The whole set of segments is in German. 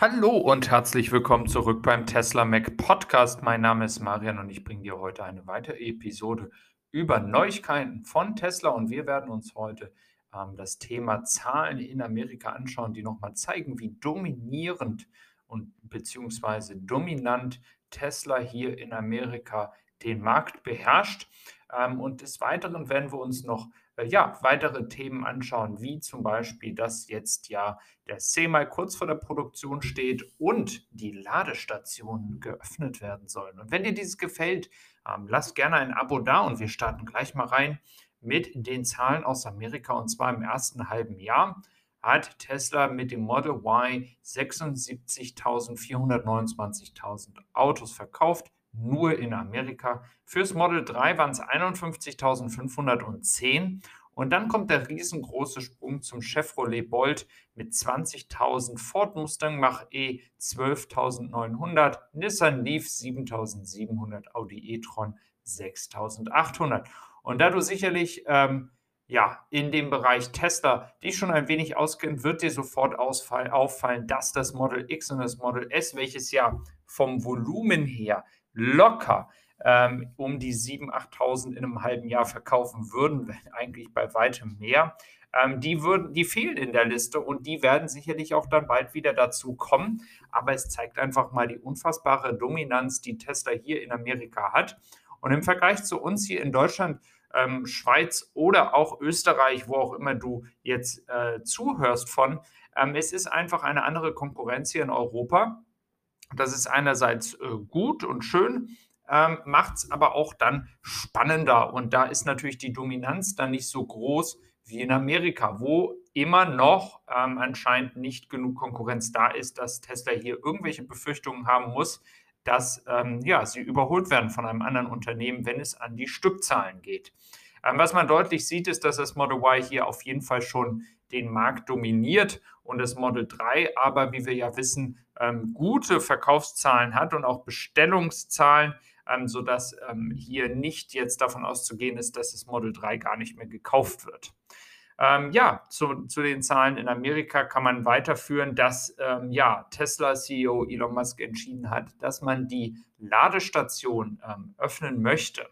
Hallo und herzlich willkommen zurück beim Tesla Mac Podcast. Mein Name ist Marian und ich bringe dir heute eine weitere Episode über Neuigkeiten von Tesla und wir werden uns heute ähm, das Thema Zahlen in Amerika anschauen, die nochmal zeigen, wie dominierend und beziehungsweise dominant Tesla hier in Amerika den Markt beherrscht. Ähm, und des Weiteren werden wir uns noch ja, weitere Themen anschauen, wie zum Beispiel, dass jetzt ja der Semi kurz vor der Produktion steht und die Ladestationen geöffnet werden sollen. Und wenn dir dieses gefällt, ähm, lass gerne ein Abo da und wir starten gleich mal rein mit den Zahlen aus Amerika und zwar im ersten halben Jahr hat Tesla mit dem Model Y 76.429.000 Autos verkauft nur in Amerika. Fürs Model 3 waren es 51.510 und dann kommt der riesengroße Sprung zum Chevrolet Bolt mit 20.000, Ford Mustang Mach-E 12.900, Nissan Leaf 7.700, Audi e-tron 6.800. Und da du sicherlich ähm, ja, in dem Bereich Tesla dich schon ein wenig auskennt, wird dir sofort auffallen, dass das Model X und das Model S, welches ja vom Volumen her locker ähm, um die 7.000, 8.000 in einem halben Jahr verkaufen würden, eigentlich bei weitem mehr. Ähm, die, würden, die fehlen in der Liste und die werden sicherlich auch dann bald wieder dazu kommen. Aber es zeigt einfach mal die unfassbare Dominanz, die Tesla hier in Amerika hat. Und im Vergleich zu uns hier in Deutschland, ähm, Schweiz oder auch Österreich, wo auch immer du jetzt äh, zuhörst von, ähm, es ist einfach eine andere Konkurrenz hier in Europa. Das ist einerseits äh, gut und schön, ähm, macht es aber auch dann spannender. Und da ist natürlich die Dominanz dann nicht so groß wie in Amerika, wo immer noch ähm, anscheinend nicht genug Konkurrenz da ist, dass Tesla hier irgendwelche Befürchtungen haben muss, dass ähm, ja, sie überholt werden von einem anderen Unternehmen, wenn es an die Stückzahlen geht. Was man deutlich sieht, ist, dass das Model Y hier auf jeden Fall schon den Markt dominiert und das Model 3 aber, wie wir ja wissen, ähm, gute Verkaufszahlen hat und auch Bestellungszahlen, ähm, sodass ähm, hier nicht jetzt davon auszugehen ist, dass das Model 3 gar nicht mehr gekauft wird. Ähm, ja, zu, zu, den Zahlen in Amerika kann man weiterführen, dass ähm, ja, Tesla-CEO Elon Musk entschieden hat, dass man die Ladestation ähm, öffnen möchte.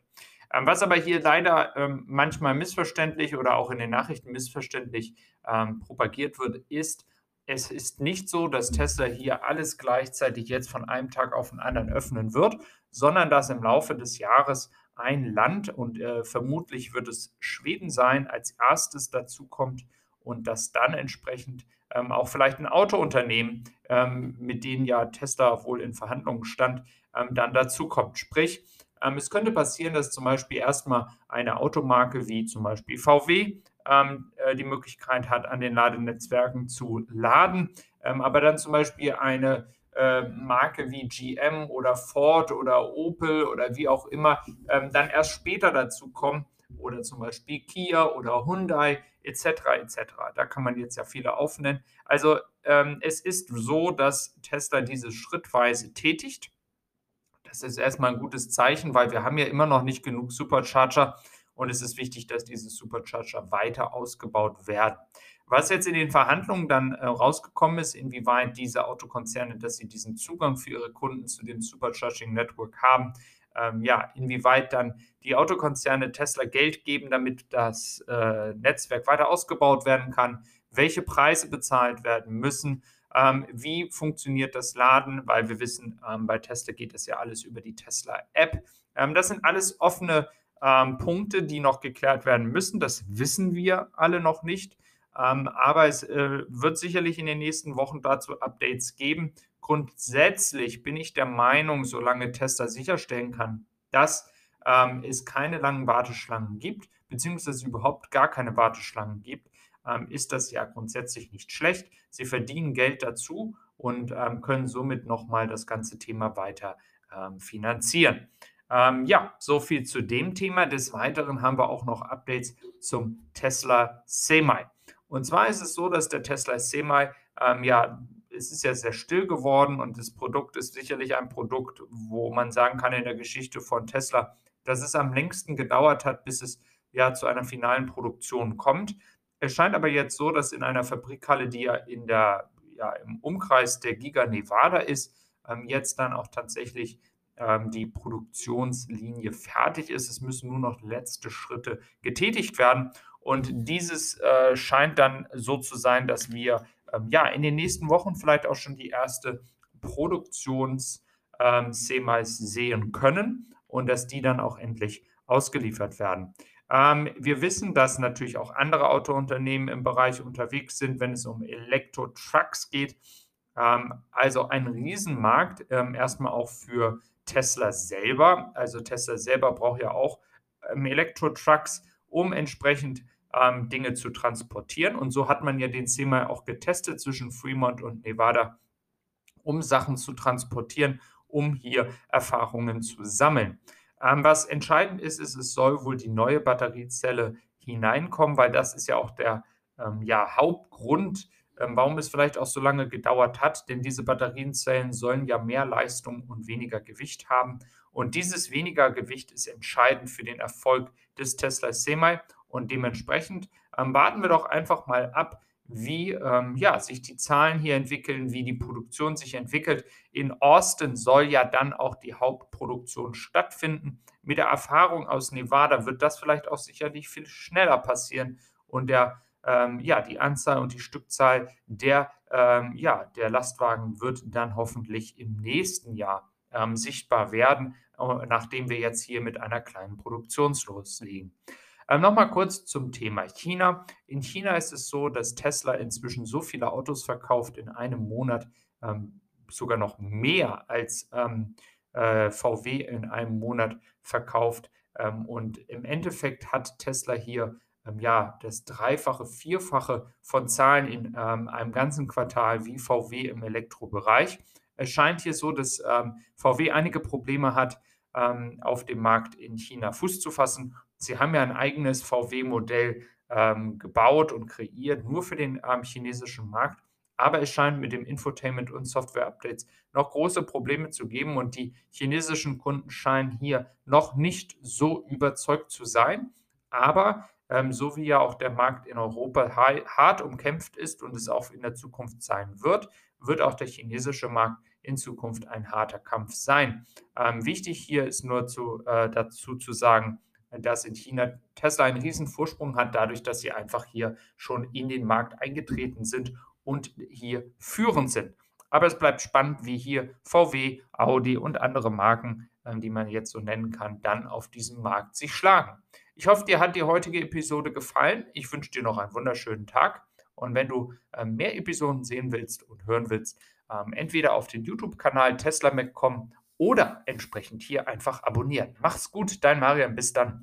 Ähm, was aber hier leider ähm, manchmal missverständlich oder auch in den Nachrichten missverständlich ähm, propagiert wird, ist, es ist nicht so, dass Tesla hier alles gleichzeitig jetzt von einem Tag auf den anderen öffnen wird, sondern dass im Laufe des Jahres ein Land und äh, vermutlich wird es Schweden sein, als erstes dazukommt und dass dann entsprechend ähm, auch vielleicht ein Autounternehmen, ähm, mit denen ja Tesla wohl in Verhandlungen stand, ähm, dann dazukommt. Sprich, ähm, es könnte passieren, dass zum Beispiel erstmal eine Automarke wie zum Beispiel VW ähm, äh, die Möglichkeit hat, an den Ladenetzwerken zu laden, ähm, aber dann zum Beispiel eine äh, Marke wie GM oder Ford oder Opel oder wie auch immer ähm, dann erst später dazu kommen oder zum Beispiel Kia oder Hyundai etc. etc. Da kann man jetzt ja viele aufnennen. Also ähm, es ist so, dass Tesla diese schrittweise tätigt das ist erstmal ein gutes Zeichen, weil wir haben ja immer noch nicht genug Supercharger und es ist wichtig, dass diese Supercharger weiter ausgebaut werden. Was jetzt in den Verhandlungen dann äh, rausgekommen ist, inwieweit diese Autokonzerne, dass sie diesen Zugang für ihre Kunden zu dem Supercharging Network haben, ähm, ja, inwieweit dann die Autokonzerne Tesla Geld geben, damit das äh, Netzwerk weiter ausgebaut werden kann, welche Preise bezahlt werden müssen ähm, wie funktioniert das Laden? Weil wir wissen, ähm, bei Tesla geht das ja alles über die Tesla-App. Ähm, das sind alles offene ähm, Punkte, die noch geklärt werden müssen. Das wissen wir alle noch nicht. Ähm, aber es äh, wird sicherlich in den nächsten Wochen dazu Updates geben. Grundsätzlich bin ich der Meinung, solange Tesla sicherstellen kann, dass ähm, es keine langen Warteschlangen gibt, beziehungsweise überhaupt gar keine Warteschlangen gibt, ähm, ist das ja grundsätzlich nicht schlecht. Sie verdienen Geld dazu und können somit nochmal das ganze Thema weiter finanzieren. Ähm, ja, so viel zu dem Thema. Des Weiteren haben wir auch noch Updates zum Tesla Semi. Und zwar ist es so, dass der Tesla Semi, ähm, ja, es ist ja sehr still geworden und das Produkt ist sicherlich ein Produkt, wo man sagen kann in der Geschichte von Tesla, dass es am längsten gedauert hat, bis es ja zu einer finalen Produktion kommt. Es scheint aber jetzt so, dass in einer Fabrikhalle, die ja in der ja, im Umkreis der Giga Nevada ist, ähm, jetzt dann auch tatsächlich ähm, die Produktionslinie fertig ist. Es müssen nur noch letzte Schritte getätigt werden. Und dieses äh, scheint dann so zu sein, dass wir ähm, ja in den nächsten Wochen vielleicht auch schon die erste Produktions-Semis ähm, sehen können und dass die dann auch endlich ausgeliefert werden. Ähm, wir wissen, dass natürlich auch andere Autounternehmen im Bereich unterwegs sind, wenn es um Elektro-Trucks geht. Ähm, also ein Riesenmarkt, ähm, erstmal auch für Tesla selber. Also Tesla selber braucht ja auch ähm, Elektro-Trucks, um entsprechend ähm, Dinge zu transportieren. Und so hat man ja den Semi auch getestet zwischen Fremont und Nevada, um Sachen zu transportieren, um hier Erfahrungen zu sammeln. Ähm, was entscheidend ist, ist, es soll wohl die neue Batteriezelle hineinkommen, weil das ist ja auch der ähm, ja, Hauptgrund, ähm, warum es vielleicht auch so lange gedauert hat, denn diese Batterienzellen sollen ja mehr Leistung und weniger Gewicht haben. Und dieses weniger Gewicht ist entscheidend für den Erfolg des Tesla Semi. Und dementsprechend ähm, warten wir doch einfach mal ab, wie ähm, ja, sich die Zahlen hier entwickeln, wie die Produktion sich entwickelt. In Austin soll ja dann auch die Hauptproduktion stattfinden. Mit der Erfahrung aus Nevada wird das vielleicht auch sicherlich viel schneller passieren und der, ähm, ja, die Anzahl und die Stückzahl der, ähm, ja, der Lastwagen wird dann hoffentlich im nächsten Jahr ähm, sichtbar werden, äh, nachdem wir jetzt hier mit einer kleinen Produktion loslegen. Ähm, Nochmal kurz zum Thema China. In China ist es so, dass Tesla inzwischen so viele Autos verkauft in einem Monat, ähm, sogar noch mehr als ähm, äh, VW in einem Monat verkauft. Ähm, und im Endeffekt hat Tesla hier ähm, ja das Dreifache, Vierfache von Zahlen in ähm, einem ganzen Quartal wie VW im Elektrobereich. Es scheint hier so, dass VW einige Probleme hat, auf dem Markt in China Fuß zu fassen Sie haben ja ein eigenes VW-Modell ähm, gebaut und kreiert, nur für den ähm, chinesischen Markt. Aber es scheint mit dem Infotainment und Software-Updates noch große Probleme zu geben und die chinesischen Kunden scheinen hier noch nicht so überzeugt zu sein. Aber ähm, so wie ja auch der Markt in Europa hart umkämpft ist und es auch in der Zukunft sein wird, wird auch der chinesische Markt in Zukunft ein harter Kampf sein. Ähm, wichtig hier ist nur zu, äh, dazu zu sagen, dass in China Tesla einen riesen Vorsprung hat, dadurch, dass sie einfach hier schon in den Markt eingetreten sind und hier führend sind. Aber es bleibt spannend, wie hier VW, Audi und andere Marken, ähm, die man jetzt so nennen kann, dann auf diesem Markt sich schlagen. Ich hoffe, dir hat die heutige Episode gefallen. Ich wünsche dir noch einen wunderschönen Tag. Und wenn du ähm, mehr Episoden sehen willst und hören willst, ähm, entweder auf den YouTube-Kanal Tesla kommen oder entsprechend hier einfach abonnieren. Mach's gut, dein Marian, bis dann.